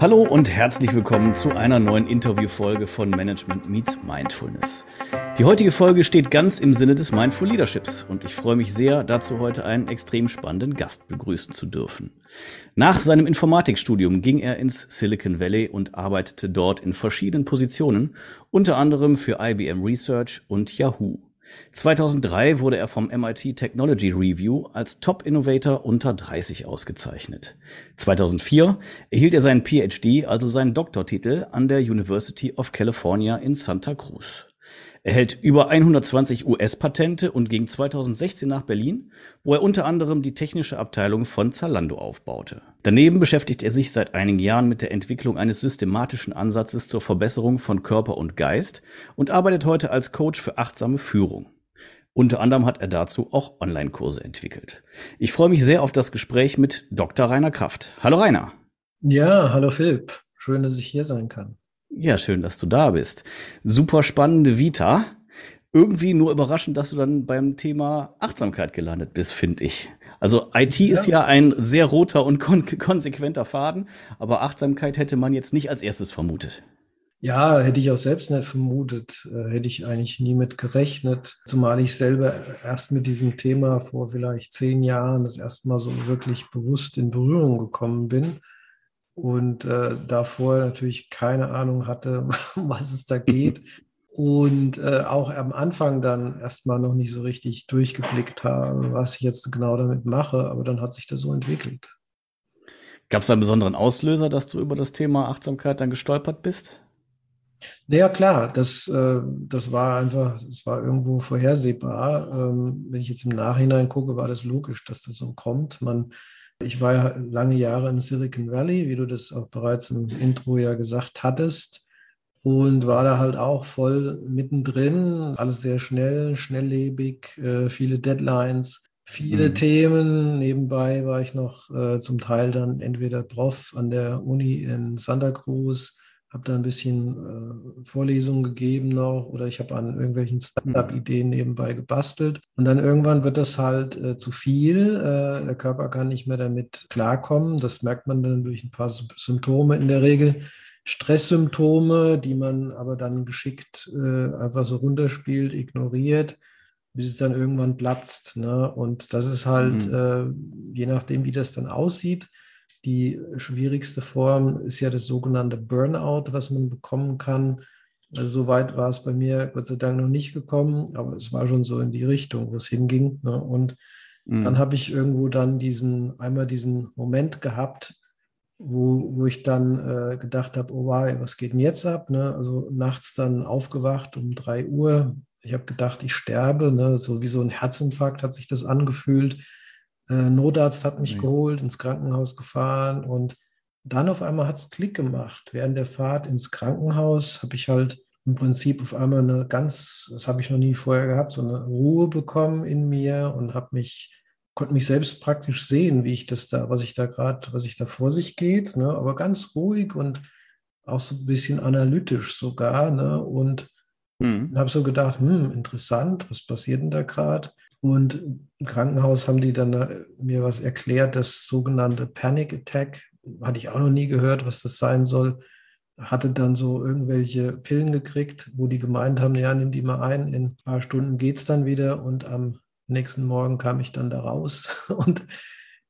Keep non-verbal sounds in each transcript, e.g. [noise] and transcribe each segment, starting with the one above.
Hallo und herzlich willkommen zu einer neuen Interviewfolge von Management Meets Mindfulness. Die heutige Folge steht ganz im Sinne des Mindful Leaderships und ich freue mich sehr, dazu heute einen extrem spannenden Gast begrüßen zu dürfen. Nach seinem Informatikstudium ging er ins Silicon Valley und arbeitete dort in verschiedenen Positionen, unter anderem für IBM Research und Yahoo. 2003 wurde er vom MIT Technology Review als Top Innovator unter 30 ausgezeichnet. 2004 erhielt er seinen PhD, also seinen Doktortitel, an der University of California in Santa Cruz. Er hält über 120 US-Patente und ging 2016 nach Berlin, wo er unter anderem die technische Abteilung von Zalando aufbaute. Daneben beschäftigt er sich seit einigen Jahren mit der Entwicklung eines systematischen Ansatzes zur Verbesserung von Körper und Geist und arbeitet heute als Coach für achtsame Führung. Unter anderem hat er dazu auch Online-Kurse entwickelt. Ich freue mich sehr auf das Gespräch mit Dr. Rainer Kraft. Hallo Rainer. Ja, hallo Philipp. Schön, dass ich hier sein kann. Ja, schön, dass du da bist. Super spannende Vita. Irgendwie nur überraschend, dass du dann beim Thema Achtsamkeit gelandet bist, finde ich. Also IT ja. ist ja ein sehr roter und kon konsequenter Faden, aber Achtsamkeit hätte man jetzt nicht als erstes vermutet. Ja, hätte ich auch selbst nicht vermutet, äh, hätte ich eigentlich nie mit gerechnet, zumal ich selber erst mit diesem Thema vor vielleicht zehn Jahren das erste Mal so wirklich bewusst in Berührung gekommen bin und äh, davor natürlich keine Ahnung hatte, um [laughs] was es da geht. Und äh, auch am Anfang dann erstmal noch nicht so richtig durchgeblickt habe, was ich jetzt genau damit mache, aber dann hat sich das so entwickelt. Gab es einen besonderen Auslöser, dass du über das Thema Achtsamkeit dann gestolpert bist? Naja, klar, das, äh, das war einfach, es war irgendwo vorhersehbar. Ähm, wenn ich jetzt im Nachhinein gucke, war das logisch, dass das so kommt. Man ich war ja lange Jahre im Silicon Valley, wie du das auch bereits im Intro ja gesagt hattest. Und war da halt auch voll mittendrin, alles sehr schnell, schnelllebig, äh, viele Deadlines, viele mhm. Themen. Nebenbei war ich noch äh, zum Teil dann entweder Prof an der Uni in Santa Cruz, habe da ein bisschen äh, Vorlesungen gegeben noch oder ich habe an irgendwelchen Startup-Ideen nebenbei gebastelt. Und dann irgendwann wird das halt äh, zu viel. Äh, der Körper kann nicht mehr damit klarkommen. Das merkt man dann durch ein paar Symptome in der Regel. Stresssymptome, die man aber dann geschickt äh, einfach so runterspielt, ignoriert, bis es dann irgendwann platzt. Ne? Und das ist halt, mhm. Äh, je nachdem, wie das dann aussieht, die schwierigste Form ist ja das sogenannte Burnout, was man bekommen kann. Also so weit war es bei mir Gott sei Dank noch nicht gekommen, aber es war schon so in die Richtung, wo es hinging. Ne? Und mhm. dann habe ich irgendwo dann diesen, einmal diesen Moment gehabt, wo, wo ich dann äh, gedacht habe, oh wow, was geht denn jetzt ab? Ne? Also nachts dann aufgewacht um drei Uhr. Ich habe gedacht, ich sterbe, ne? so wie so ein Herzinfarkt hat sich das angefühlt. Äh, Notarzt hat mich mhm. geholt, ins Krankenhaus gefahren und dann auf einmal hat es Klick gemacht. Während der Fahrt ins Krankenhaus habe ich halt im Prinzip auf einmal eine ganz, das habe ich noch nie vorher gehabt, so eine Ruhe bekommen in mir und habe mich, konnte mich selbst praktisch sehen, wie ich das da, was ich da gerade, was ich da vor sich geht, ne? aber ganz ruhig und auch so ein bisschen analytisch sogar. Ne? Und mhm. habe so gedacht, hm, interessant, was passiert denn da gerade? Und im Krankenhaus haben die dann äh, mir was erklärt, das sogenannte Panic Attack. Hatte ich auch noch nie gehört, was das sein soll. Hatte dann so irgendwelche Pillen gekriegt, wo die gemeint haben, ja, nimm die mal ein, in ein paar Stunden geht es dann wieder. Und am nächsten Morgen kam ich dann da raus [laughs] und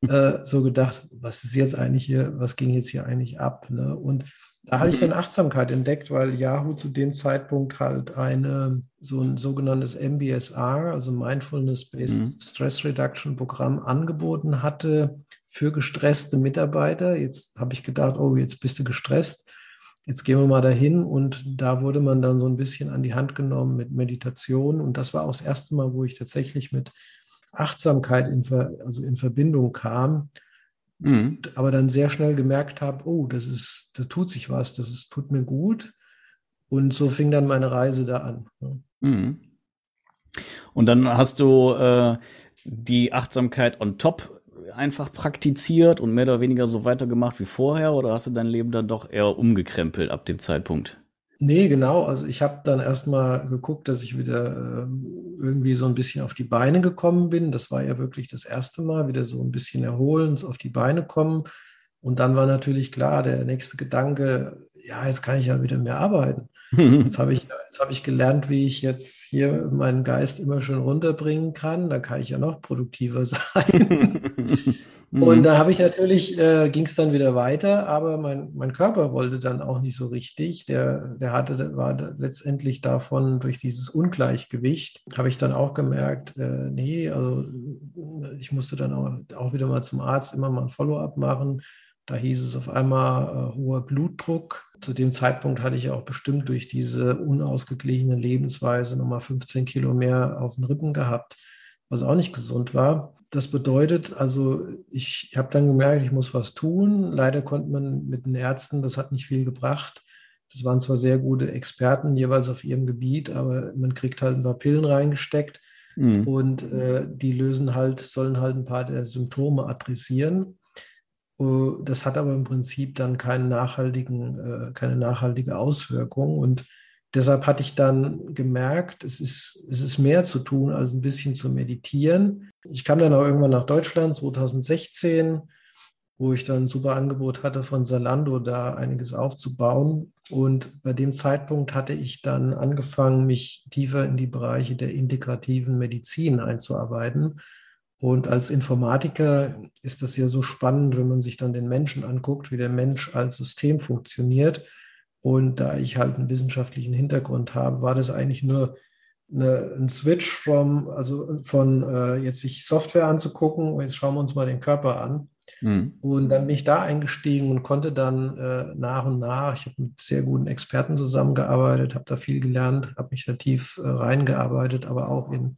äh, so gedacht, was ist jetzt eigentlich hier, was ging jetzt hier eigentlich ab? Ne? Und da hatte ich dann Achtsamkeit entdeckt, weil Yahoo zu dem Zeitpunkt halt eine so ein sogenanntes MBSR, also Mindfulness-Based mhm. Stress Reduction Programm angeboten hatte für gestresste Mitarbeiter. Jetzt habe ich gedacht, oh, jetzt bist du gestresst. Jetzt gehen wir mal dahin und da wurde man dann so ein bisschen an die Hand genommen mit Meditation und das war auch das erste Mal, wo ich tatsächlich mit Achtsamkeit in, also in Verbindung kam Mhm. Aber dann sehr schnell gemerkt habe, oh, das ist, das tut sich was, das ist, tut mir gut. Und so fing dann meine Reise da an. Mhm. Und dann hast du äh, die Achtsamkeit on top einfach praktiziert und mehr oder weniger so weitergemacht wie vorher oder hast du dein Leben dann doch eher umgekrempelt ab dem Zeitpunkt? Nee, genau. Also ich habe dann erstmal geguckt, dass ich wieder äh, irgendwie so ein bisschen auf die Beine gekommen bin. Das war ja wirklich das erste Mal, wieder so ein bisschen erholen, auf die Beine kommen. Und dann war natürlich klar, der nächste Gedanke, ja, jetzt kann ich ja wieder mehr arbeiten. [laughs] Jetzt habe ich, jetzt habe ich gelernt, wie ich jetzt hier meinen Geist immer schön runterbringen kann. Da kann ich ja noch produktiver [laughs] sein. [laughs] Und da habe ich natürlich, äh, ging es dann wieder weiter, aber mein, mein Körper wollte dann auch nicht so richtig. Der, der hatte, war letztendlich davon durch dieses Ungleichgewicht, habe ich dann auch gemerkt, äh, nee, also ich musste dann auch, auch wieder mal zum Arzt immer mal ein Follow-up machen. Da hieß es auf einmal äh, hoher Blutdruck. Zu dem Zeitpunkt hatte ich auch bestimmt durch diese unausgeglichene Lebensweise nochmal 15 Kilo mehr auf den Rippen gehabt, was auch nicht gesund war. Das bedeutet also, ich habe dann gemerkt, ich muss was tun. Leider konnte man mit den Ärzten, das hat nicht viel gebracht. Das waren zwar sehr gute Experten jeweils auf ihrem Gebiet, aber man kriegt halt ein paar Pillen reingesteckt mhm. und äh, die lösen halt, sollen halt ein paar der Symptome adressieren. Äh, das hat aber im Prinzip dann keinen nachhaltigen, äh, keine nachhaltige Auswirkung. Und deshalb hatte ich dann gemerkt, es ist, es ist mehr zu tun, als ein bisschen zu meditieren. Ich kam dann auch irgendwann nach Deutschland 2016, wo ich dann ein super Angebot hatte von Salando, da einiges aufzubauen. Und bei dem Zeitpunkt hatte ich dann angefangen, mich tiefer in die Bereiche der integrativen Medizin einzuarbeiten und als Informatiker ist das ja so spannend, wenn man sich dann den Menschen anguckt, wie der Mensch als System funktioniert. Und da ich halt einen wissenschaftlichen Hintergrund habe, war das eigentlich nur eine, ein Switch from, also von äh, jetzt sich Software anzugucken und jetzt schauen wir uns mal den Körper an. Mhm. Und dann bin ich da eingestiegen und konnte dann äh, nach und nach, ich habe mit sehr guten Experten zusammengearbeitet, habe da viel gelernt, habe mich da tief äh, reingearbeitet, aber auch in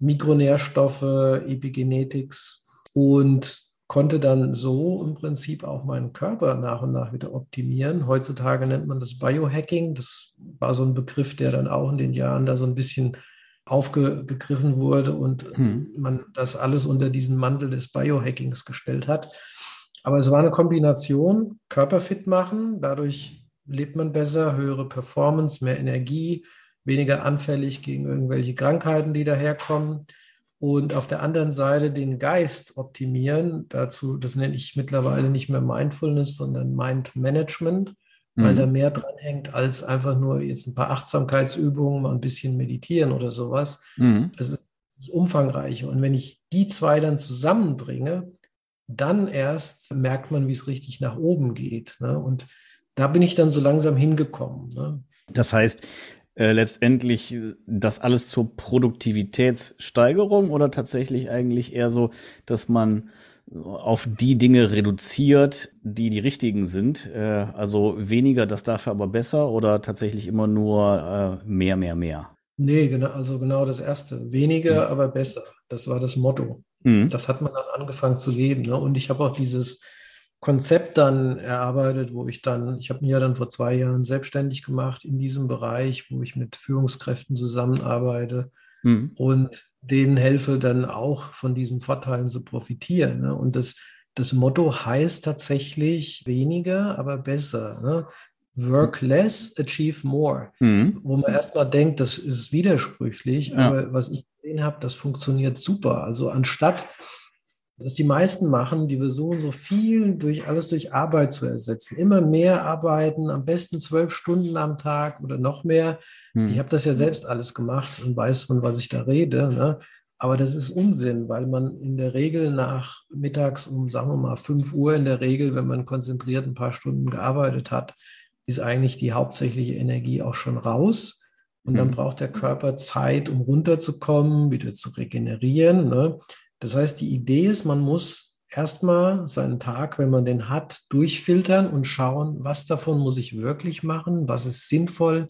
Mikronährstoffe, Epigenetics und konnte dann so im Prinzip auch meinen Körper nach und nach wieder optimieren. Heutzutage nennt man das Biohacking. Das war so ein Begriff, der dann auch in den Jahren da so ein bisschen aufgegriffen wurde und hm. man das alles unter diesen Mantel des Biohackings gestellt hat. Aber es war eine Kombination, Körperfit machen, dadurch lebt man besser, höhere Performance, mehr Energie, weniger anfällig gegen irgendwelche Krankheiten, die daherkommen. Und auf der anderen Seite den Geist optimieren. Dazu, das nenne ich mittlerweile nicht mehr Mindfulness, sondern Mind Management, weil mhm. da mehr dran hängt als einfach nur jetzt ein paar Achtsamkeitsübungen, mal ein bisschen meditieren oder sowas. Mhm. Das ist, ist umfangreicher. Und wenn ich die zwei dann zusammenbringe, dann erst merkt man, wie es richtig nach oben geht. Ne? Und da bin ich dann so langsam hingekommen. Ne? Das heißt, äh, letztendlich das alles zur Produktivitätssteigerung oder tatsächlich eigentlich eher so, dass man auf die Dinge reduziert, die die richtigen sind. Äh, also weniger, das dafür aber besser oder tatsächlich immer nur äh, mehr, mehr, mehr? Nee, genau, also genau das Erste. Weniger, mhm. aber besser. Das war das Motto. Mhm. Das hat man dann angefangen zu leben. Ne? Und ich habe auch dieses Konzept dann erarbeitet, wo ich dann, ich habe mich ja dann vor zwei Jahren selbstständig gemacht in diesem Bereich, wo ich mit Führungskräften zusammenarbeite mhm. und denen helfe dann auch von diesen Vorteilen zu profitieren. Ne? Und das, das Motto heißt tatsächlich weniger, aber besser. Ne? Work less, achieve more. Mhm. Wo man erstmal denkt, das ist widersprüchlich, ja. aber was ich gesehen habe, das funktioniert super. Also anstatt dass die meisten machen, die versuchen so viel durch alles durch Arbeit zu ersetzen. Immer mehr arbeiten, am besten zwölf Stunden am Tag oder noch mehr. Hm. Ich habe das ja selbst alles gemacht und weiß, von was ich da rede. Ne? Aber das ist Unsinn, weil man in der Regel nach mittags um, sagen wir mal, 5 Uhr in der Regel, wenn man konzentriert ein paar Stunden gearbeitet hat, ist eigentlich die hauptsächliche Energie auch schon raus. Und dann hm. braucht der Körper Zeit, um runterzukommen, wieder zu regenerieren. Ne? Das heißt, die Idee ist, man muss erstmal seinen Tag, wenn man den hat, durchfiltern und schauen, was davon muss ich wirklich machen, was ist sinnvoll,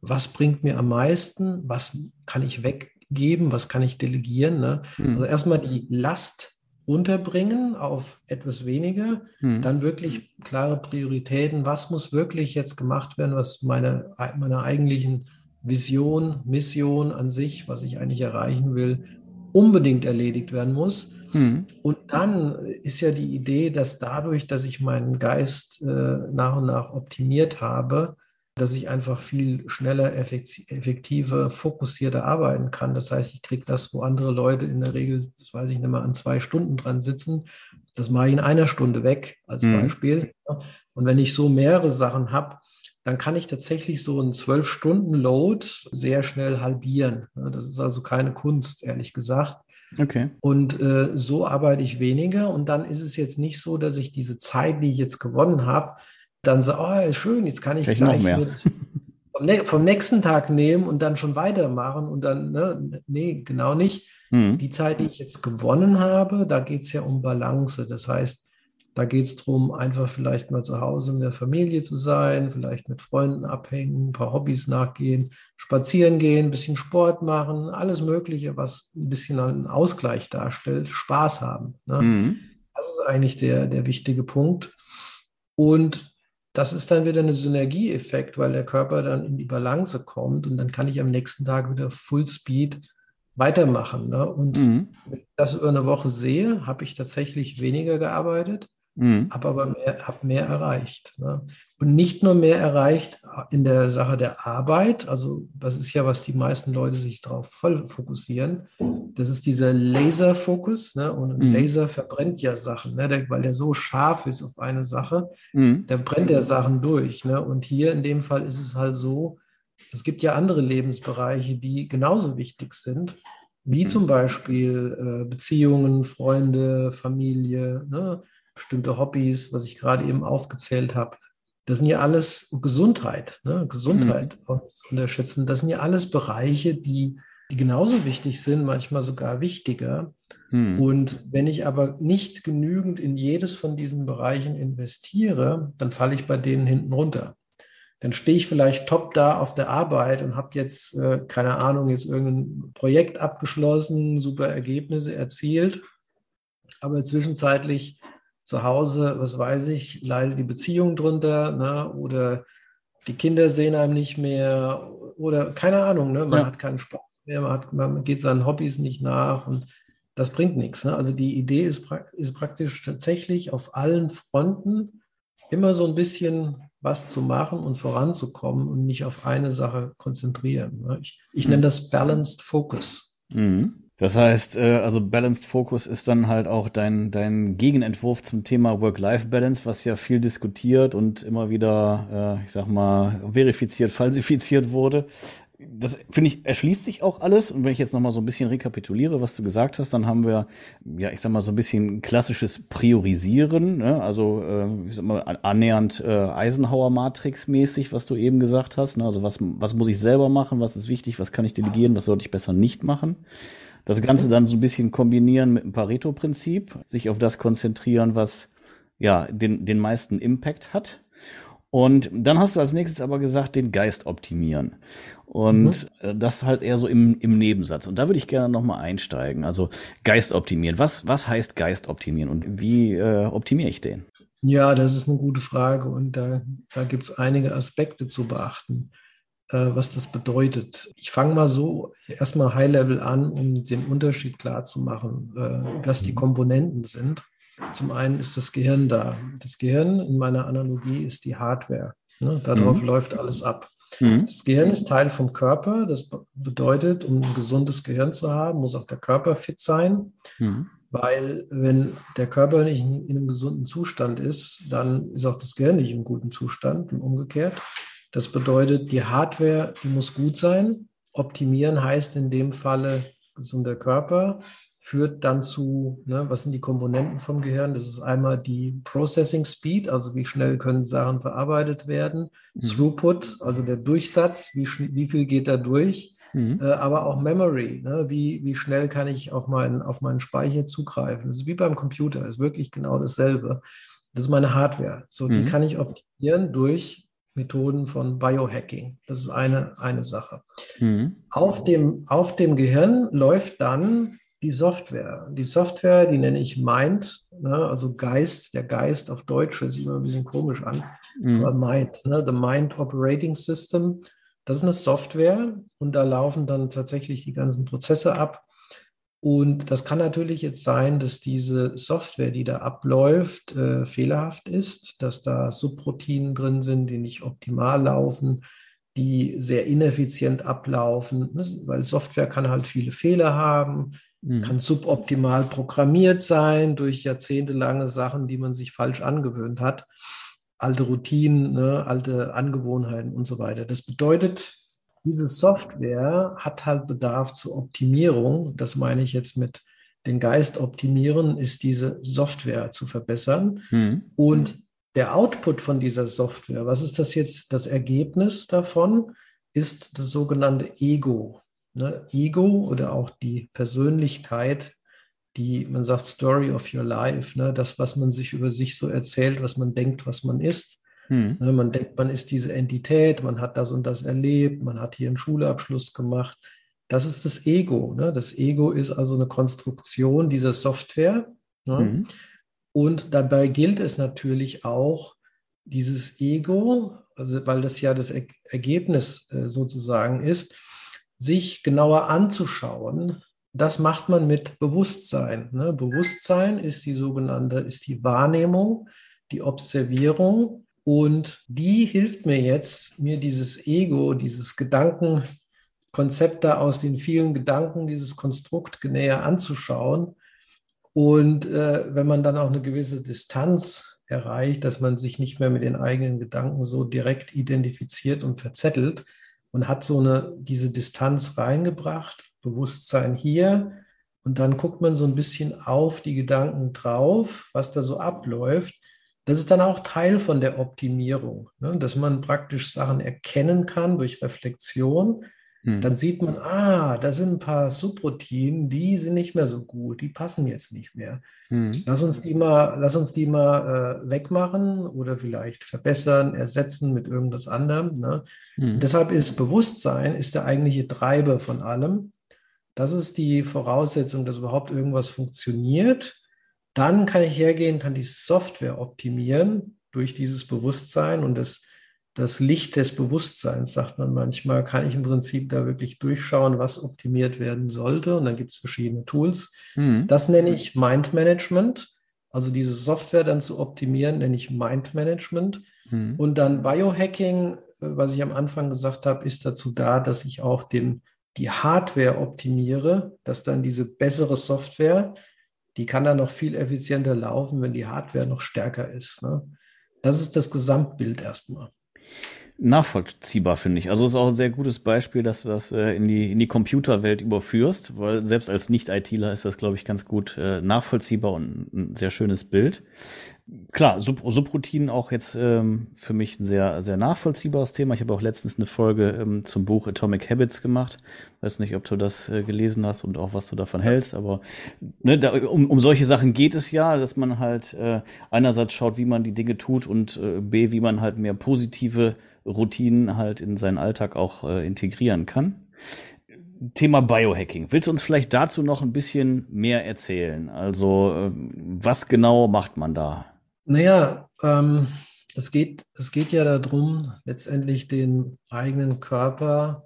was bringt mir am meisten, was kann ich weggeben, was kann ich delegieren. Ne? Mhm. Also erstmal die Last runterbringen auf etwas weniger, mhm. dann wirklich klare Prioritäten, was muss wirklich jetzt gemacht werden, was meine, meiner eigentlichen Vision, Mission an sich, was ich eigentlich erreichen will, unbedingt erledigt werden muss. Mhm. Und dann ist ja die Idee, dass dadurch, dass ich meinen Geist äh, nach und nach optimiert habe, dass ich einfach viel schneller, effektiver, fokussierter arbeiten kann. Das heißt, ich kriege das, wo andere Leute in der Regel, das weiß ich nicht mehr, an zwei Stunden dran sitzen, Das mache ich in einer Stunde weg als mhm. Beispiel. Und wenn ich so mehrere Sachen habe, dann kann ich tatsächlich so einen zwölf Stunden Load sehr schnell halbieren. Das ist also keine Kunst, ehrlich gesagt. Okay. Und äh, so arbeite ich weniger. Und dann ist es jetzt nicht so, dass ich diese Zeit, die ich jetzt gewonnen habe, dann so, oh, schön, jetzt kann ich Vielleicht gleich mit vom, vom, nächsten Tag nehmen und dann schon weitermachen. Und dann, ne, nee, genau nicht. Mhm. Die Zeit, die ich jetzt gewonnen habe, da geht es ja um Balance. Das heißt, da geht es darum, einfach vielleicht mal zu Hause in der Familie zu sein, vielleicht mit Freunden abhängen, ein paar Hobbys nachgehen, spazieren gehen, ein bisschen Sport machen, alles Mögliche, was ein bisschen einen Ausgleich darstellt, Spaß haben. Ne? Mhm. Das ist eigentlich der, der wichtige Punkt. Und das ist dann wieder ein Synergieeffekt, weil der Körper dann in die Balance kommt und dann kann ich am nächsten Tag wieder Full Speed weitermachen. Ne? Und mhm. wenn ich das über eine Woche sehe, habe ich tatsächlich weniger gearbeitet, Mhm. Habe aber mehr, hab mehr erreicht. Ne? Und nicht nur mehr erreicht in der Sache der Arbeit, also das ist ja, was die meisten Leute sich darauf voll fokussieren. Das ist dieser Laserfokus. Ne? Und ein mhm. Laser verbrennt ja Sachen, ne? der, weil der so scharf ist auf eine Sache, mhm. da brennt er Sachen durch. Ne? Und hier in dem Fall ist es halt so, es gibt ja andere Lebensbereiche, die genauso wichtig sind, wie mhm. zum Beispiel äh, Beziehungen, Freunde, Familie. Ne? Bestimmte Hobbys, was ich gerade eben aufgezählt habe. Das sind ja alles Gesundheit, ne? Gesundheit mhm. unterschätzen. Das sind ja alles Bereiche, die, die genauso wichtig sind, manchmal sogar wichtiger. Mhm. Und wenn ich aber nicht genügend in jedes von diesen Bereichen investiere, dann falle ich bei denen hinten runter. Dann stehe ich vielleicht top da auf der Arbeit und habe jetzt, äh, keine Ahnung, jetzt irgendein Projekt abgeschlossen, super Ergebnisse erzielt. Aber zwischenzeitlich zu Hause, was weiß ich, leidet die Beziehung drunter, ne? oder die Kinder sehen einem nicht mehr, oder keine Ahnung, ne? man ja. hat keinen Spaß mehr, man, hat, man geht seinen Hobbys nicht nach und das bringt nichts. Ne? Also die Idee ist, ist praktisch tatsächlich auf allen Fronten immer so ein bisschen was zu machen und voranzukommen und nicht auf eine Sache konzentrieren. Ne? Ich, ich nenne das Balanced Focus. Mhm. Das heißt, äh, also Balanced Focus ist dann halt auch dein, dein Gegenentwurf zum Thema Work-Life-Balance, was ja viel diskutiert und immer wieder, äh, ich sag mal, verifiziert, falsifiziert wurde. Das finde ich, erschließt sich auch alles. Und wenn ich jetzt nochmal so ein bisschen rekapituliere, was du gesagt hast, dann haben wir, ja, ich sag mal, so ein bisschen klassisches Priorisieren, ne? also äh, ich sag mal, annähernd äh, Eisenhower-Matrix-mäßig, was du eben gesagt hast. Ne? Also was, was muss ich selber machen, was ist wichtig, was kann ich delegieren, was sollte ich besser nicht machen. Das Ganze dann so ein bisschen kombinieren mit dem Pareto-Prinzip, sich auf das konzentrieren, was ja den, den meisten Impact hat. Und dann hast du als nächstes aber gesagt, den Geist optimieren. Und mhm. das halt eher so im, im Nebensatz. Und da würde ich gerne nochmal einsteigen. Also Geist optimieren. Was, was heißt Geist optimieren und wie äh, optimiere ich den? Ja, das ist eine gute Frage und da, da gibt es einige Aspekte zu beachten. Äh, was das bedeutet. Ich fange mal so erstmal High-Level an, um den Unterschied klar zu machen, äh, was die mhm. Komponenten sind. Zum einen ist das Gehirn da. Das Gehirn in meiner Analogie ist die Hardware. Ne? Darauf mhm. läuft alles ab. Mhm. Das Gehirn ist Teil vom Körper. Das bedeutet, um ein gesundes Gehirn zu haben, muss auch der Körper fit sein. Mhm. Weil wenn der Körper nicht in, in einem gesunden Zustand ist, dann ist auch das Gehirn nicht im guten Zustand und umgekehrt. Das bedeutet, die Hardware, die muss gut sein. Optimieren heißt in dem Falle gesunder Körper, führt dann zu, ne, was sind die Komponenten vom Gehirn? Das ist einmal die Processing Speed, also wie schnell können Sachen verarbeitet werden, mhm. Throughput, also der Durchsatz, wie, wie viel geht da durch, mhm. äh, aber auch Memory, ne, wie, wie schnell kann ich auf meinen, auf meinen Speicher zugreifen. Das ist wie beim Computer, ist wirklich genau dasselbe. Das ist meine Hardware. So, mhm. die kann ich optimieren durch Methoden von Biohacking. Das ist eine, eine Sache. Mhm. Auf, dem, auf dem Gehirn läuft dann die Software. Die Software, die nenne ich Mind, ne, also Geist, der Geist auf Deutsch, hört sich immer ein bisschen komisch an, mhm. aber Mind, ne, the Mind Operating System. Das ist eine Software und da laufen dann tatsächlich die ganzen Prozesse ab. Und das kann natürlich jetzt sein, dass diese Software, die da abläuft, äh, fehlerhaft ist, dass da Subroutinen drin sind, die nicht optimal laufen, die sehr ineffizient ablaufen, ne? weil Software kann halt viele Fehler haben. mhm. kann suboptimal programmiert sein durch jahrzehntelange Sachen, die man sich falsch angewöhnt hat, alte Routinen, ne, alte Angewohnheiten und so weiter. Das bedeutet, diese Software hat halt Bedarf zur Optimierung. Das meine ich jetzt mit den Geist optimieren, ist diese Software zu verbessern. Mhm. Und der Output von dieser Software, was ist das jetzt, das Ergebnis davon, ist das sogenannte Ego. Ne? Ego oder auch die Persönlichkeit, die, man sagt, Story of your life, ne? das, was man sich über sich so erzählt, was man denkt, was man ist. Hm. Ne? Man denkt, man ist diese Entität, man hat das und das erlebt, man hat hier einen Schulabschluss gemacht. Das ist das Ego. Ne? Das Ego ist also eine Konstruktion dieser Software. Ne? Hm. Und dabei gilt es natürlich auch, dieses Ego, also weil das ja das er Ergebnis äh, sozusagen ist, sich genauer anzuschauen. Das macht man mit Bewusstsein. Ne? Bewusstsein ist die sogenannte, ist die Wahrnehmung, die Observierung und die hilft mir jetzt, mir dieses Ego, dieses Gedankenkonzept da aus den vielen Gedanken, dieses Konstrukt näher anzuschauen und äh, wenn man dann auch eine gewisse Distanz erreicht, dass man sich nicht mehr mit den eigenen Gedanken so direkt identifiziert und verzettelt und hat so eine, diese Distanz reingebracht, Bewusstsein hier. Und dann guckt man so ein bisschen auf die Gedanken drauf, was da so abläuft. Das ist dann auch Teil von der Optimierung, ne? dass man praktisch Sachen erkennen kann durch Reflexion hm. Dann sieht man, ah, da sind ein paar Subroutinen, die sind nicht mehr so gut, die passen jetzt nicht mehr. Hm. Lass uns die mal, lass uns die mal äh, wegmachen oder vielleicht verbessern, ersetzen mit irgendwas anderem. Ne? Hm. Deshalb ist Bewusstsein ist der eigentliche Treiber von allem. Das ist die Voraussetzung, dass überhaupt irgendwas funktioniert. Dann kann ich hergehen, kann die Software optimieren durch dieses Bewusstsein und das das Licht des Bewusstseins, sagt man manchmal, kann ich im Prinzip da wirklich durchschauen, was optimiert werden sollte. Und dann gibt es verschiedene Tools. Mhm. Das nenne ich Mind Management. Also diese Software dann zu optimieren, nenne ich Mind Management. Mhm. Und dann Biohacking, was ich am Anfang gesagt habe, ist dazu da, dass ich auch den, die Hardware optimiere, dass dann diese bessere Software, die kann dann noch viel effizienter laufen, wenn die Hardware noch stärker ist. Ne? Das ist das Gesamtbild erstmal nachvollziehbar, finde ich. Also ist auch ein sehr gutes Beispiel, dass du das äh, in, die, in die Computerwelt überführst, weil selbst als Nicht-ITler ist das, glaube ich, ganz gut äh, nachvollziehbar und ein sehr schönes Bild. Klar, Sub Subroutinen auch jetzt ähm, für mich ein sehr, sehr nachvollziehbares Thema. Ich habe auch letztens eine Folge ähm, zum Buch Atomic Habits gemacht. Weiß nicht, ob du das äh, gelesen hast und auch was du davon hältst, aber ne, da, um, um solche Sachen geht es ja, dass man halt äh, einerseits schaut, wie man die Dinge tut und äh, b, wie man halt mehr positive Routinen halt in seinen Alltag auch äh, integrieren kann. Thema Biohacking. Willst du uns vielleicht dazu noch ein bisschen mehr erzählen? Also, äh, was genau macht man da? Naja, ähm, es, geht, es geht ja darum, letztendlich den eigenen Körper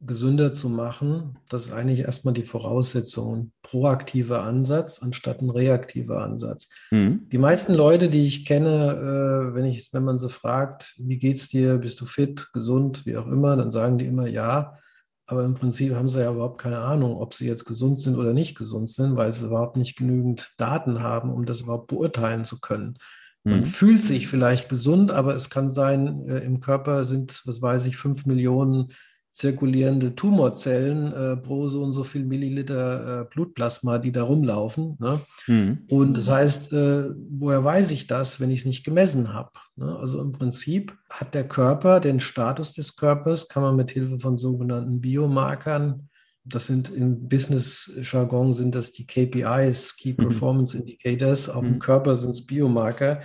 gesünder zu machen. Das ist eigentlich erstmal die Voraussetzung. Ein proaktiver Ansatz anstatt ein reaktiver Ansatz. Mhm. Die meisten Leute, die ich kenne, äh, wenn, ich, wenn man sie fragt, wie geht's dir, bist du fit, gesund, wie auch immer, dann sagen die immer ja. Aber im Prinzip haben sie ja überhaupt keine Ahnung, ob sie jetzt gesund sind oder nicht gesund sind, weil sie überhaupt nicht genügend Daten haben, um das überhaupt beurteilen zu können. Man mhm. fühlt sich vielleicht gesund, aber es kann sein, äh, im Körper sind, was weiß ich, fünf Millionen zirkulierende Tumorzellen äh, pro so und so viel Milliliter äh, Blutplasma, die da rumlaufen. Ne? Mhm. Und das heißt, äh, woher weiß ich das, wenn ich es nicht gemessen habe? Ne? Also im Prinzip hat der Körper den Status des Körpers, kann man mit Hilfe von sogenannten Biomarkern, das sind im Business-Jargon sind das die KPIs, Key mhm. Performance Indicators, auf mhm. dem Körper sind es Biomarker,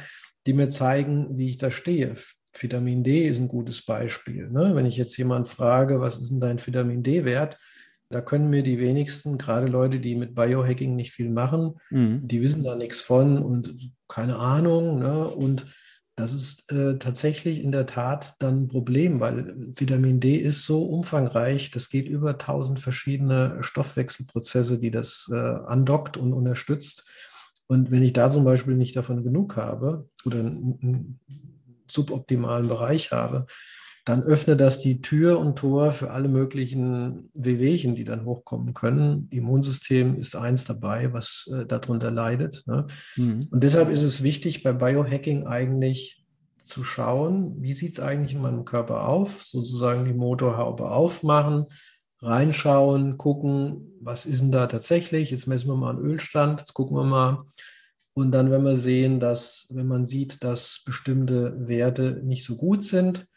die mir zeigen, wie ich da stehe Vitamin D ist ein gutes Beispiel. Ne? Wenn ich jetzt jemanden frage, was ist denn dein Vitamin D-Wert, da können mir die wenigsten, gerade Leute, die mit Biohacking nicht viel machen, mhm. die wissen da nichts von und keine Ahnung. Ne? Und das ist äh, tatsächlich in der Tat dann ein Problem, weil Vitamin D ist so umfangreich, das geht über tausend verschiedene Stoffwechselprozesse, die das äh, andockt und unterstützt. Und wenn ich da zum Beispiel nicht davon genug habe oder ein, ein suboptimalen Bereich habe, dann öffnet das die Tür und Tor für alle möglichen Wehwehchen, die dann hochkommen können. Immunsystem ist eins dabei, was äh, darunter leidet. Ne? Mhm. Und deshalb ist es wichtig, bei Biohacking eigentlich zu schauen, wie sieht es eigentlich in meinem Körper auf, sozusagen die Motorhaube aufmachen, reinschauen, gucken, was ist denn da tatsächlich. Jetzt messen wir mal einen Ölstand, jetzt gucken wir mal. Und dann, wenn wir sehen, dass, wenn man sieht, dass bestimmte Werte nicht so gut sind,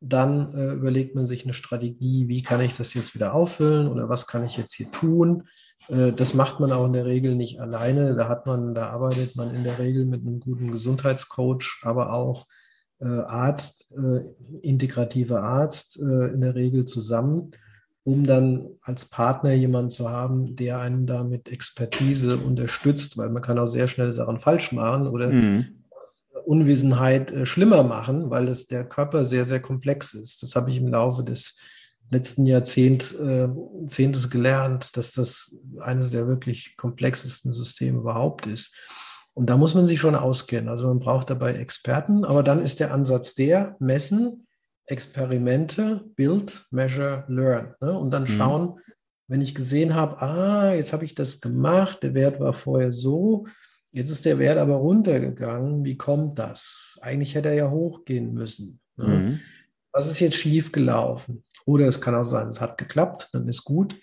dann äh, überlegt man sich eine Strategie, wie kann ich das jetzt wieder auffüllen oder was kann ich jetzt hier tun. Äh, das macht man auch in der Regel nicht alleine. Da hat man, da arbeitet man in der Regel mit einem guten Gesundheitscoach, aber auch äh, Arzt, äh, integrativer Arzt äh, in der Regel zusammen um dann als Partner jemanden zu haben, der einen da mit Expertise unterstützt, weil man kann auch sehr schnell Sachen falsch machen oder mhm. Unwissenheit äh, schlimmer machen, weil es der Körper sehr, sehr komplex ist. Das habe ich im Laufe des letzten Jahrzehnts äh, gelernt, dass das eines der wirklich komplexesten Systeme überhaupt ist. Und da muss man sich schon auskennen. Also man braucht dabei Experten, aber dann ist der Ansatz der, messen, Experimente, Build, Measure, Learn. Ne? Und dann mhm. schauen, wenn ich gesehen habe, ah, jetzt habe ich das gemacht, der Wert war vorher so, jetzt ist der Wert aber runtergegangen, wie kommt das? Eigentlich hätte er ja hochgehen müssen. Ne? Mhm. Was ist jetzt schief gelaufen? Oder es kann auch sein, es hat geklappt, dann ist gut,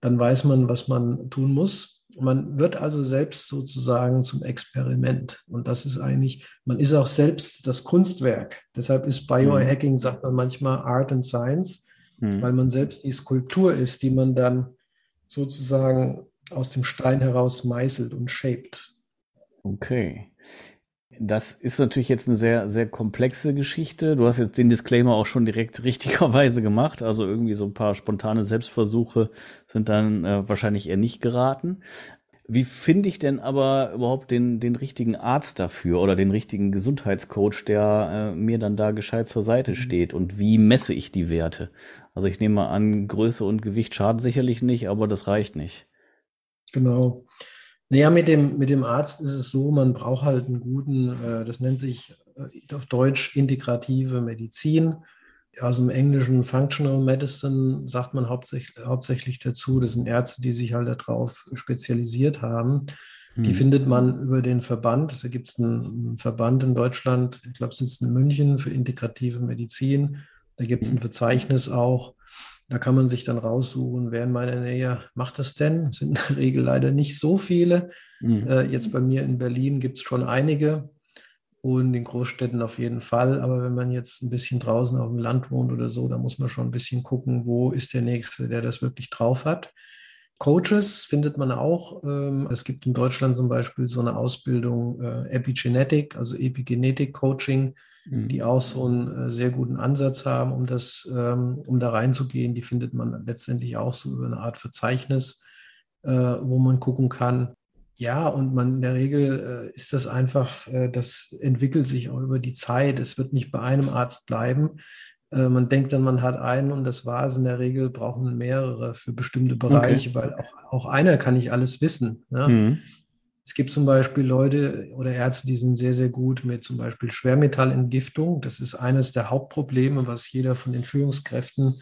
dann weiß man, was man tun muss. Man wird also selbst sozusagen zum Experiment. Und das ist eigentlich, man ist auch selbst das Kunstwerk. Deshalb ist Biohacking, mhm. sagt man manchmal, Art and Science, mhm. weil man selbst die Skulptur ist, die man dann sozusagen aus dem Stein heraus meißelt und shaped. Okay. Das ist natürlich jetzt eine sehr, sehr komplexe Geschichte. Du hast jetzt den Disclaimer auch schon direkt [laughs] richtigerweise gemacht. Also irgendwie so ein paar spontane Selbstversuche sind dann äh, wahrscheinlich eher nicht geraten. Wie finde ich denn aber überhaupt den, den richtigen Arzt dafür oder den richtigen Gesundheitscoach, der äh, mir dann da gescheit zur Seite mhm. steht? Und wie messe ich die Werte? Also ich nehme mal an, Größe und Gewicht schaden sicherlich nicht, aber das reicht nicht. Genau. Naja, mit dem, mit dem Arzt ist es so, man braucht halt einen guten, äh, das nennt sich äh, auf Deutsch integrative Medizin. Aus dem englischen Functional Medicine sagt man hauptsächlich, hauptsächlich dazu, das sind Ärzte, die sich halt darauf spezialisiert haben. Hm. Die findet man über den Verband. Da gibt es einen Verband in Deutschland, ich glaube, es sitzt in München für integrative Medizin. Da gibt es ein hm. Verzeichnis auch. Da kann man sich dann raussuchen, wer in meiner Nähe macht das denn. Das sind in der Regel leider nicht so viele. Mhm. Äh, jetzt bei mir in Berlin gibt es schon einige und in Großstädten auf jeden Fall. Aber wenn man jetzt ein bisschen draußen auf dem Land wohnt oder so, da muss man schon ein bisschen gucken, wo ist der Nächste, der das wirklich drauf hat. Coaches findet man auch. Ähm, es gibt in Deutschland zum Beispiel so eine Ausbildung äh, Epigenetik, also Epigenetik-Coaching Mhm. die auch so einen äh, sehr guten Ansatz haben, um das, ähm, um da reinzugehen. Die findet man letztendlich auch so über eine Art Verzeichnis, äh, wo man gucken kann. Ja, und man in der Regel äh, ist das einfach, das entwickelt sich auch über die Zeit. Es wird nicht bei einem Arzt bleiben. Man denkt dann, man hat einen und das war es. In der Regel brauchen mehrere für bestimmte Bereiche, okay. weil auch, auch einer kann nicht alles wissen. Ne? Mhm. Es gibt zum Beispiel Leute oder Ärzte, die sind sehr, sehr gut mit zum Beispiel Schwermetallentgiftung. Das ist eines der Hauptprobleme, was jeder von den Führungskräften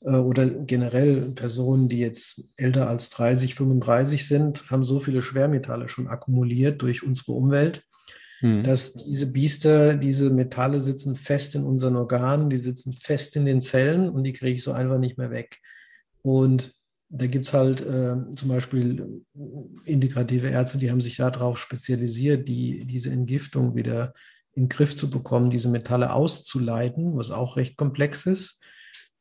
äh, oder generell Personen, die jetzt älter als 30, 35 sind, haben so viele Schwermetalle schon akkumuliert durch unsere Umwelt, hm. dass diese Biester, diese Metalle sitzen fest in unseren Organen, die sitzen fest in den Zellen und die kriege ich so einfach nicht mehr weg. Und da gibt es halt äh, zum Beispiel integrative Ärzte, die haben sich darauf spezialisiert, die, diese Entgiftung wieder in den Griff zu bekommen, diese Metalle auszuleiten, was auch recht komplex ist.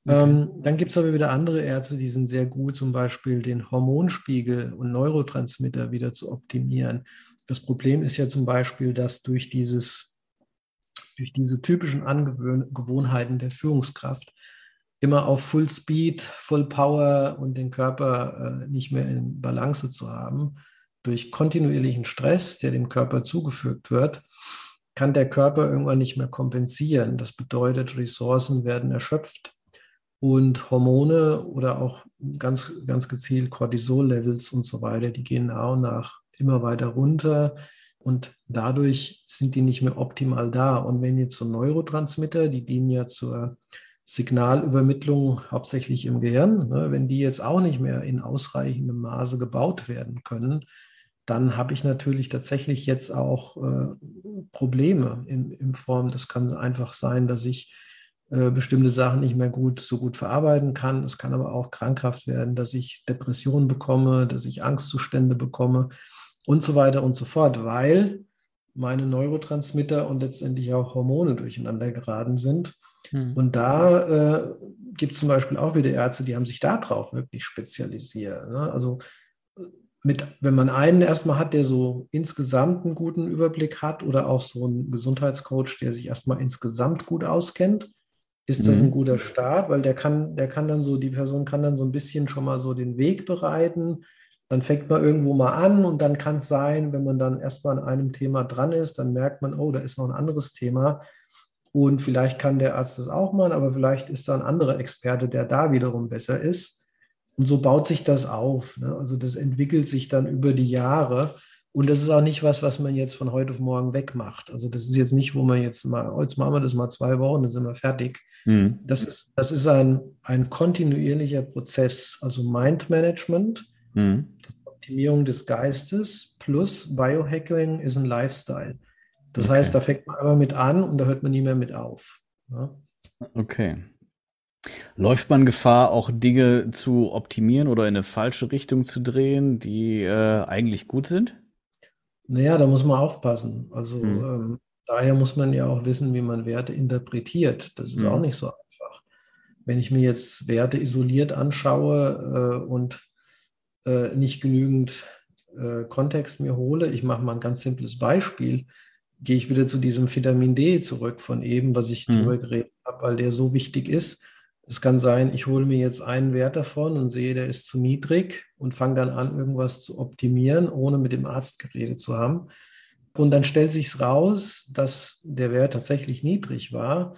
Okay. Ähm, dann gibt es aber wieder andere Ärzte, die sind sehr gut, zum Beispiel den Hormonspiegel und Neurotransmitter wieder zu optimieren. Das Problem ist ja zum Beispiel, dass durch dieses, durch diese typischen Angewohnheiten der Führungskraft immer auf Full Speed, Full Power und den Körper äh, nicht mehr in Balance zu haben, durch kontinuierlichen Stress, der dem Körper zugefügt wird, kann der Körper irgendwann nicht mehr kompensieren. Das bedeutet, Ressourcen werden erschöpft und Hormone oder auch ganz, ganz gezielt Cortisol-Levels und so weiter, die gehen nach und nach immer weiter runter und dadurch sind die nicht mehr optimal da. Und wenn jetzt so Neurotransmitter, die dienen ja zur Signalübermittlung hauptsächlich im Gehirn. Ne? Wenn die jetzt auch nicht mehr in ausreichendem Maße gebaut werden können, dann habe ich natürlich tatsächlich jetzt auch äh, Probleme in, in Form, das kann einfach sein, dass ich äh, bestimmte Sachen nicht mehr gut so gut verarbeiten kann. Es kann aber auch krankhaft werden, dass ich Depressionen bekomme, dass ich Angstzustände bekomme und so weiter und so fort, weil meine Neurotransmitter und letztendlich auch Hormone durcheinander geraten sind. Hm. Und da äh, gibt es zum Beispiel auch wieder Ärzte, die haben sich darauf wirklich spezialisiert. Ne? Also mit, wenn man einen erstmal hat, der so insgesamt einen guten Überblick hat oder auch so einen Gesundheitscoach, der sich erstmal insgesamt gut auskennt, ist das ein mhm. guter Start, weil der kann, der kann dann so, die Person kann dann so ein bisschen schon mal so den Weg bereiten. Dann fängt man irgendwo mal an und dann kann es sein, wenn man dann erstmal an einem Thema dran ist, dann merkt man, oh, da ist noch ein anderes Thema. Und vielleicht kann der Arzt das auch mal, aber vielleicht ist da ein anderer Experte, der da wiederum besser ist. Und so baut sich das auf. Ne? Also das entwickelt sich dann über die Jahre. Und das ist auch nicht was, was man jetzt von heute auf morgen wegmacht. Also das ist jetzt nicht, wo man jetzt mal, oh, jetzt machen wir das mal zwei Wochen, dann sind wir fertig. Mhm. Das ist, das ist ein, ein kontinuierlicher Prozess. Also Mindmanagement, mhm. Optimierung des Geistes plus Biohacking ist ein Lifestyle. Das okay. heißt, da fängt man aber mit an und da hört man nie mehr mit auf. Ja? Okay. Läuft man Gefahr, auch Dinge zu optimieren oder in eine falsche Richtung zu drehen, die äh, eigentlich gut sind? Naja, da muss man aufpassen. Also hm. ähm, daher muss man ja auch wissen, wie man Werte interpretiert. Das ist hm. auch nicht so einfach. Wenn ich mir jetzt Werte isoliert anschaue äh, und äh, nicht genügend äh, Kontext mir hole, ich mache mal ein ganz simples Beispiel, gehe ich wieder zu diesem Vitamin D zurück von eben, was ich hm. drüber geredet habe, weil der so wichtig ist. Es kann sein, ich hole mir jetzt einen Wert davon und sehe, der ist zu niedrig und fange dann an, irgendwas zu optimieren, ohne mit dem Arzt geredet zu haben. Und dann stellt sich raus, dass der Wert tatsächlich niedrig war.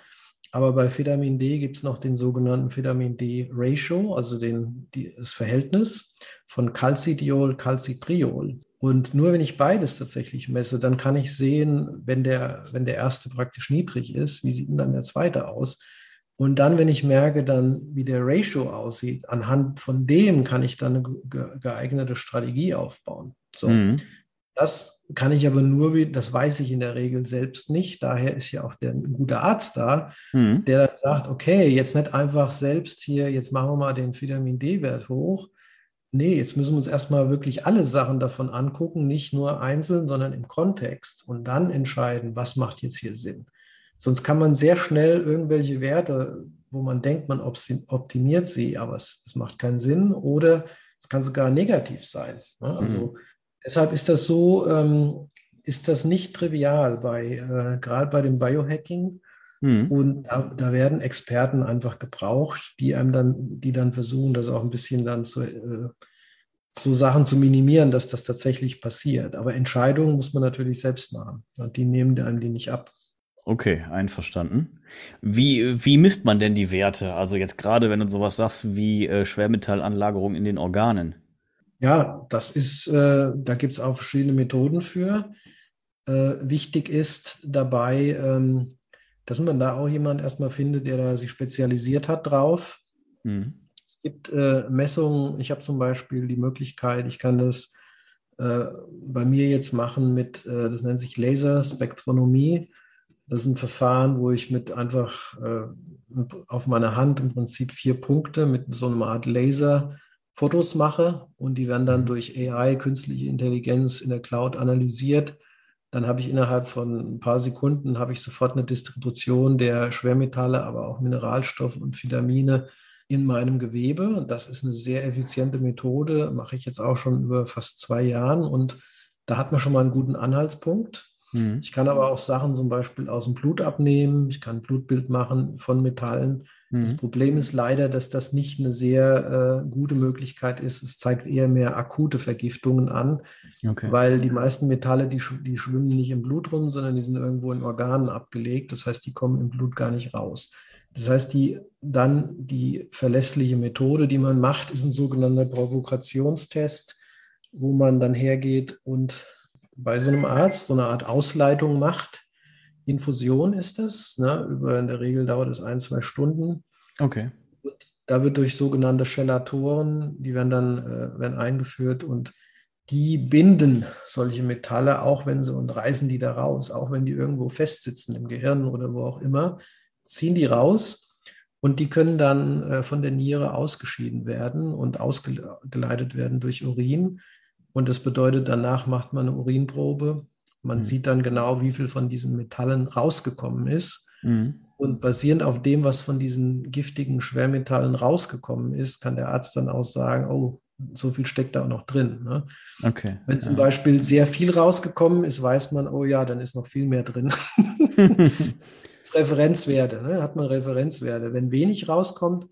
Aber bei Vitamin D gibt es noch den sogenannten Vitamin D-Ratio, also den, die, das Verhältnis von Calcidiol, Calcitriol. Und nur wenn ich beides tatsächlich messe, dann kann ich sehen, wenn der, wenn der erste praktisch niedrig ist, wie sieht denn dann der zweite aus? Und dann, wenn ich merke, dann, wie der Ratio aussieht, anhand von dem kann ich dann eine geeignete Strategie aufbauen. So. Mhm. Das kann ich aber nur, das weiß ich in der Regel selbst nicht. Daher ist ja auch der, ein guter Arzt da, mhm. der dann sagt, okay, jetzt nicht einfach selbst hier, jetzt machen wir mal den Vitamin D-Wert hoch. Nee, jetzt müssen wir uns erstmal wirklich alle Sachen davon angucken, nicht nur einzeln, sondern im Kontext und dann entscheiden, was macht jetzt hier Sinn. Sonst kann man sehr schnell irgendwelche Werte, wo man denkt, man optimiert sie, aber es, es macht keinen Sinn oder es kann sogar negativ sein. Ne? Also mhm. deshalb ist das so, ähm, ist das nicht trivial bei, äh, gerade bei dem Biohacking. Mhm. Und da, da, werden Experten einfach gebraucht, die einem dann, die dann versuchen, das auch ein bisschen dann zu, äh, so Sachen zu minimieren, dass das tatsächlich passiert. Aber Entscheidungen muss man natürlich selbst machen. Die nehmen einem die nicht ab. Okay, einverstanden. Wie, wie misst man denn die Werte? Also jetzt gerade, wenn du sowas sagst wie äh, Schwermetallanlagerung in den Organen. Ja, das ist, äh, da gibt es auch verschiedene Methoden für. Äh, wichtig ist dabei, ähm, dass man da auch jemand erstmal findet, der da sich spezialisiert hat drauf. Mhm. Es gibt äh, Messungen, ich habe zum Beispiel die Möglichkeit, ich kann das äh, bei mir jetzt machen mit, äh, das nennt sich Laserspektronomie. Das ist ein Verfahren, wo ich mit einfach äh, auf meiner Hand im Prinzip vier Punkte mit so einer Art Laser Fotos mache und die werden dann mhm. durch AI, künstliche Intelligenz in der Cloud analysiert. Dann habe ich innerhalb von ein paar Sekunden habe ich sofort eine Distribution der Schwermetalle, aber auch Mineralstoffe und Vitamine in meinem Gewebe. Und das ist eine sehr effiziente Methode, mache ich jetzt auch schon über fast zwei Jahren und da hat man schon mal einen guten Anhaltspunkt. Mhm. Ich kann aber auch Sachen zum Beispiel aus dem Blut abnehmen. Ich kann ein Blutbild machen von Metallen. Mhm. Das Problem ist leider, dass das nicht eine sehr äh, gute Möglichkeit ist. Es zeigt eher mehr akute Vergiftungen an, okay. weil die meisten Metalle, die, die schwimmen nicht im Blut rum, sondern die sind irgendwo in Organen abgelegt. Das heißt, die kommen im Blut gar nicht raus. Das heißt, die, dann die verlässliche Methode, die man macht, ist ein sogenannter Provokationstest, wo man dann hergeht und bei so einem Arzt so eine Art Ausleitung macht. Infusion ist das. Ne? Über, in der Regel dauert es ein, zwei Stunden. Okay. Und da wird durch sogenannte Chelatoren, die werden dann äh, werden eingeführt und die binden solche Metalle, auch wenn sie und reißen die da raus, auch wenn die irgendwo festsitzen im Gehirn oder wo auch immer, ziehen die raus und die können dann äh, von der Niere ausgeschieden werden und ausgeleitet werden durch Urin. Und das bedeutet, danach macht man eine Urinprobe. Man mhm. sieht dann genau, wie viel von diesen Metallen rausgekommen ist. Mhm. Und basierend auf dem, was von diesen giftigen Schwermetallen rausgekommen ist, kann der Arzt dann auch sagen, oh, so viel steckt da auch noch drin. Ne? Okay. Wenn zum ja. Beispiel sehr viel rausgekommen ist, weiß man, oh ja, dann ist noch viel mehr drin. [laughs] das Referenzwerte, ne? hat man Referenzwerte. Wenn wenig rauskommt,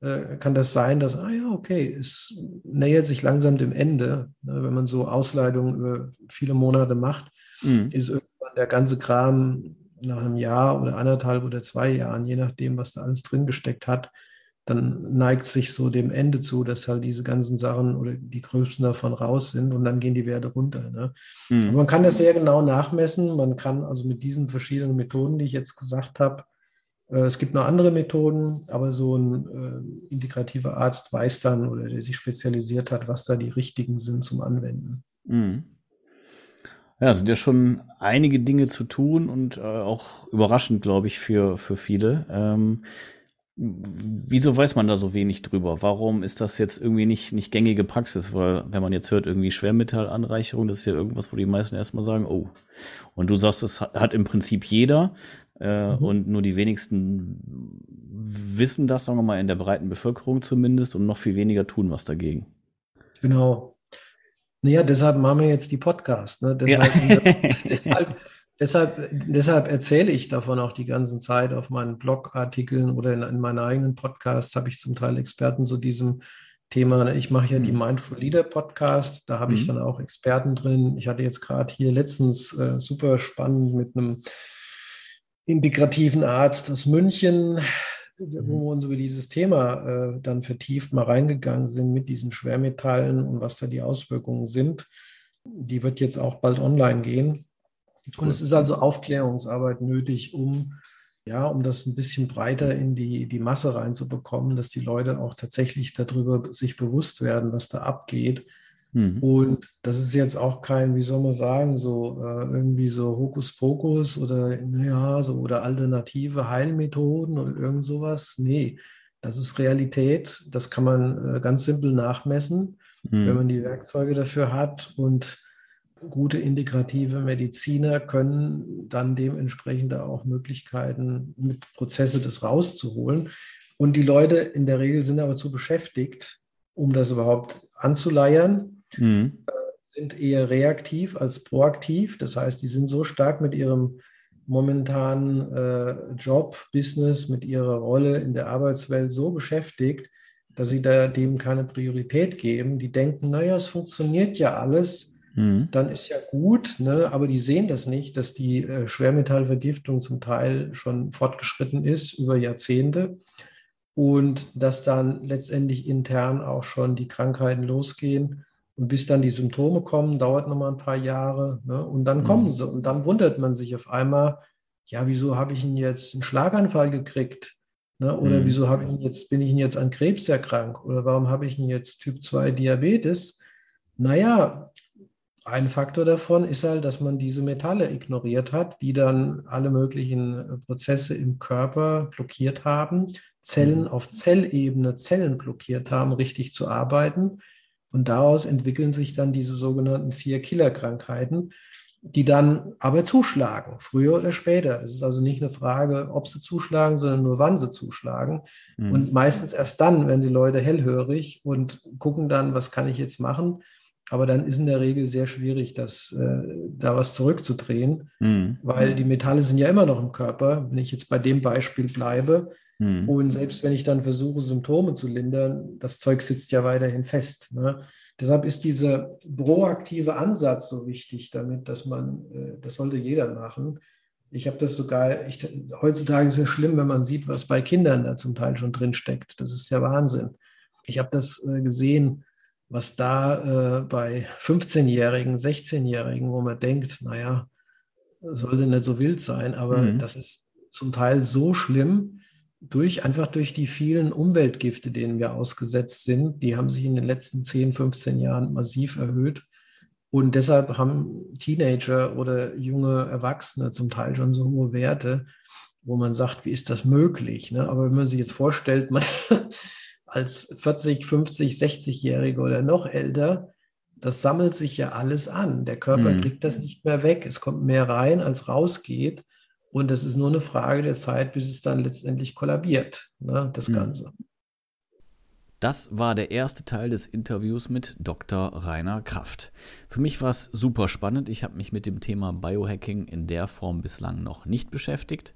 äh, kann das sein, dass, ah ja, okay, es nähert sich langsam dem Ende. Ne? Wenn man so Ausleitungen über viele Monate macht, mhm. ist irgendwann der ganze Kram nach einem Jahr oder anderthalb oder zwei Jahren, je nachdem, was da alles drin gesteckt hat, dann neigt sich so dem Ende zu, dass halt diese ganzen Sachen oder die größten davon raus sind und dann gehen die Werte runter. Ne? Mhm. man kann das sehr genau nachmessen. Man kann also mit diesen verschiedenen Methoden, die ich jetzt gesagt habe, äh, es gibt noch andere Methoden, aber so ein äh, integrativer Arzt weiß dann oder der sich spezialisiert hat, was da die richtigen sind zum Anwenden. Mhm. Ja, sind ja schon einige Dinge zu tun und äh, auch überraschend, glaube ich, für, für viele. Ähm, Wieso weiß man da so wenig drüber? Warum ist das jetzt irgendwie nicht, nicht gängige Praxis? Weil, wenn man jetzt hört, irgendwie Schwermetallanreicherung, das ist ja irgendwas, wo die meisten erstmal sagen, oh. Und du sagst, es hat im Prinzip jeder, äh, mhm. und nur die wenigsten wissen das, sagen wir mal, in der breiten Bevölkerung zumindest, und noch viel weniger tun was dagegen. Genau. Naja, deshalb machen wir jetzt die Podcast. Ne? Deshalb, ja. [laughs] deshalb Deshalb, deshalb erzähle ich davon auch die ganze Zeit auf meinen Blogartikeln oder in, in meinen eigenen Podcasts habe ich zum Teil Experten zu diesem Thema. Ich mache ja die mhm. Mindful Leader Podcast, da habe mhm. ich dann auch Experten drin. Ich hatte jetzt gerade hier letztens äh, super spannend mit einem integrativen Arzt aus München, wo mhm. wir uns über dieses Thema äh, dann vertieft mal reingegangen sind mit diesen Schwermetallen und was da die Auswirkungen sind. Die wird jetzt auch bald online gehen. Und es ist also Aufklärungsarbeit nötig, um, ja, um das ein bisschen breiter in die, die Masse reinzubekommen, dass die Leute auch tatsächlich darüber sich bewusst werden, was da abgeht. Mhm. Und das ist jetzt auch kein, wie soll man sagen, so äh, irgendwie so Hokuspokus oder naja, so oder alternative Heilmethoden oder irgend sowas. Nee, das ist Realität. Das kann man äh, ganz simpel nachmessen, mhm. wenn man die Werkzeuge dafür hat. Und gute integrative Mediziner können dann dementsprechend auch Möglichkeiten mit Prozesse das rauszuholen. Und die Leute in der Regel sind aber zu beschäftigt, um das überhaupt anzuleiern, mhm. Sind eher reaktiv als proaktiv. Das heißt, die sind so stark mit ihrem momentanen äh, Job, Business, mit ihrer Rolle in der Arbeitswelt so beschäftigt, dass sie da dem keine Priorität geben. Die denken, naja, es funktioniert ja alles Mhm. dann ist ja gut, ne? aber die sehen das nicht, dass die äh, Schwermetallvergiftung zum Teil schon fortgeschritten ist über Jahrzehnte und dass dann letztendlich intern auch schon die Krankheiten losgehen. Und bis dann die Symptome kommen, dauert nochmal ein paar Jahre. Ne? Und dann mhm. kommen sie. Und dann wundert man sich auf einmal, ja, wieso habe ich ihn jetzt einen Schlaganfall gekriegt? Ne? Oder mhm. wieso habe ich ihn jetzt, bin ich ihn jetzt an Krebs erkrankt? Oder warum habe ich ihn jetzt Typ 2 Diabetes? Naja, ein Faktor davon ist halt, dass man diese Metalle ignoriert hat, die dann alle möglichen äh, Prozesse im Körper blockiert haben, Zellen mhm. auf Zellebene Zellen blockiert haben, richtig zu arbeiten. Und daraus entwickeln sich dann diese sogenannten vier Killerkrankheiten, die dann aber zuschlagen, früher oder später. Es ist also nicht eine Frage, ob sie zuschlagen, sondern nur wann sie zuschlagen. Mhm. Und meistens erst dann, wenn die Leute hellhörig und gucken dann, was kann ich jetzt machen aber dann ist in der Regel sehr schwierig, das, äh, da was zurückzudrehen, mhm. weil die Metalle sind ja immer noch im Körper. Wenn ich jetzt bei dem Beispiel bleibe mhm. und selbst wenn ich dann versuche, Symptome zu lindern, das Zeug sitzt ja weiterhin fest. Ne? Deshalb ist dieser proaktive Ansatz so wichtig, damit, dass man, äh, das sollte jeder machen. Ich habe das sogar, ich, heutzutage ist es schlimm, wenn man sieht, was bei Kindern da zum Teil schon drin steckt. Das ist der Wahnsinn. Ich habe das äh, gesehen, was da äh, bei 15-Jährigen, 16-Jährigen, wo man denkt, naja, sollte nicht so wild sein, aber mhm. das ist zum Teil so schlimm, durch, einfach durch die vielen Umweltgifte, denen wir ausgesetzt sind. Die haben sich in den letzten 10, 15 Jahren massiv erhöht. Und deshalb haben Teenager oder junge Erwachsene zum Teil schon so hohe Werte, wo man sagt, wie ist das möglich? Ne? Aber wenn man sich jetzt vorstellt, man [laughs] als 40, 50, 60-Jährige oder noch älter, das sammelt sich ja alles an. Der Körper mhm. kriegt das nicht mehr weg. Es kommt mehr rein, als rausgeht. Und es ist nur eine Frage der Zeit, bis es dann letztendlich kollabiert, ne, das mhm. Ganze. Das war der erste Teil des Interviews mit Dr. Rainer Kraft. Für mich war es super spannend. Ich habe mich mit dem Thema Biohacking in der Form bislang noch nicht beschäftigt.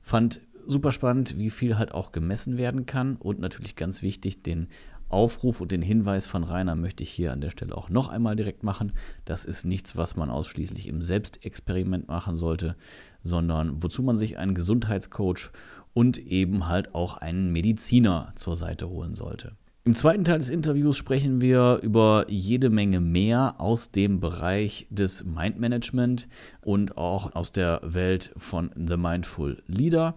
Fand super spannend, wie viel halt auch gemessen werden kann und natürlich ganz wichtig, den Aufruf und den Hinweis von Rainer möchte ich hier an der Stelle auch noch einmal direkt machen. Das ist nichts, was man ausschließlich im Selbstexperiment machen sollte, sondern wozu man sich einen Gesundheitscoach und eben halt auch einen Mediziner zur Seite holen sollte. Im zweiten Teil des Interviews sprechen wir über jede Menge mehr aus dem Bereich des Mindmanagement und auch aus der Welt von The Mindful Leader.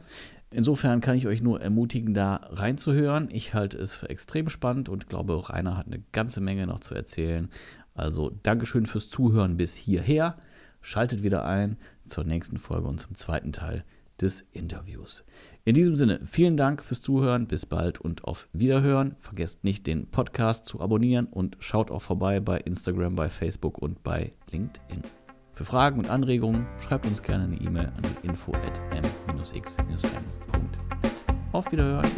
Insofern kann ich euch nur ermutigen, da reinzuhören. Ich halte es für extrem spannend und glaube, Rainer hat eine ganze Menge noch zu erzählen. Also Dankeschön fürs Zuhören bis hierher. Schaltet wieder ein zur nächsten Folge und zum zweiten Teil des Interviews. In diesem Sinne, vielen Dank fürs Zuhören, bis bald und auf Wiederhören. Vergesst nicht, den Podcast zu abonnieren und schaut auch vorbei bei Instagram, bei Facebook und bei LinkedIn. Für Fragen und Anregungen schreibt uns gerne eine E-Mail an info at m-x-m.net. Auf Wiederhören!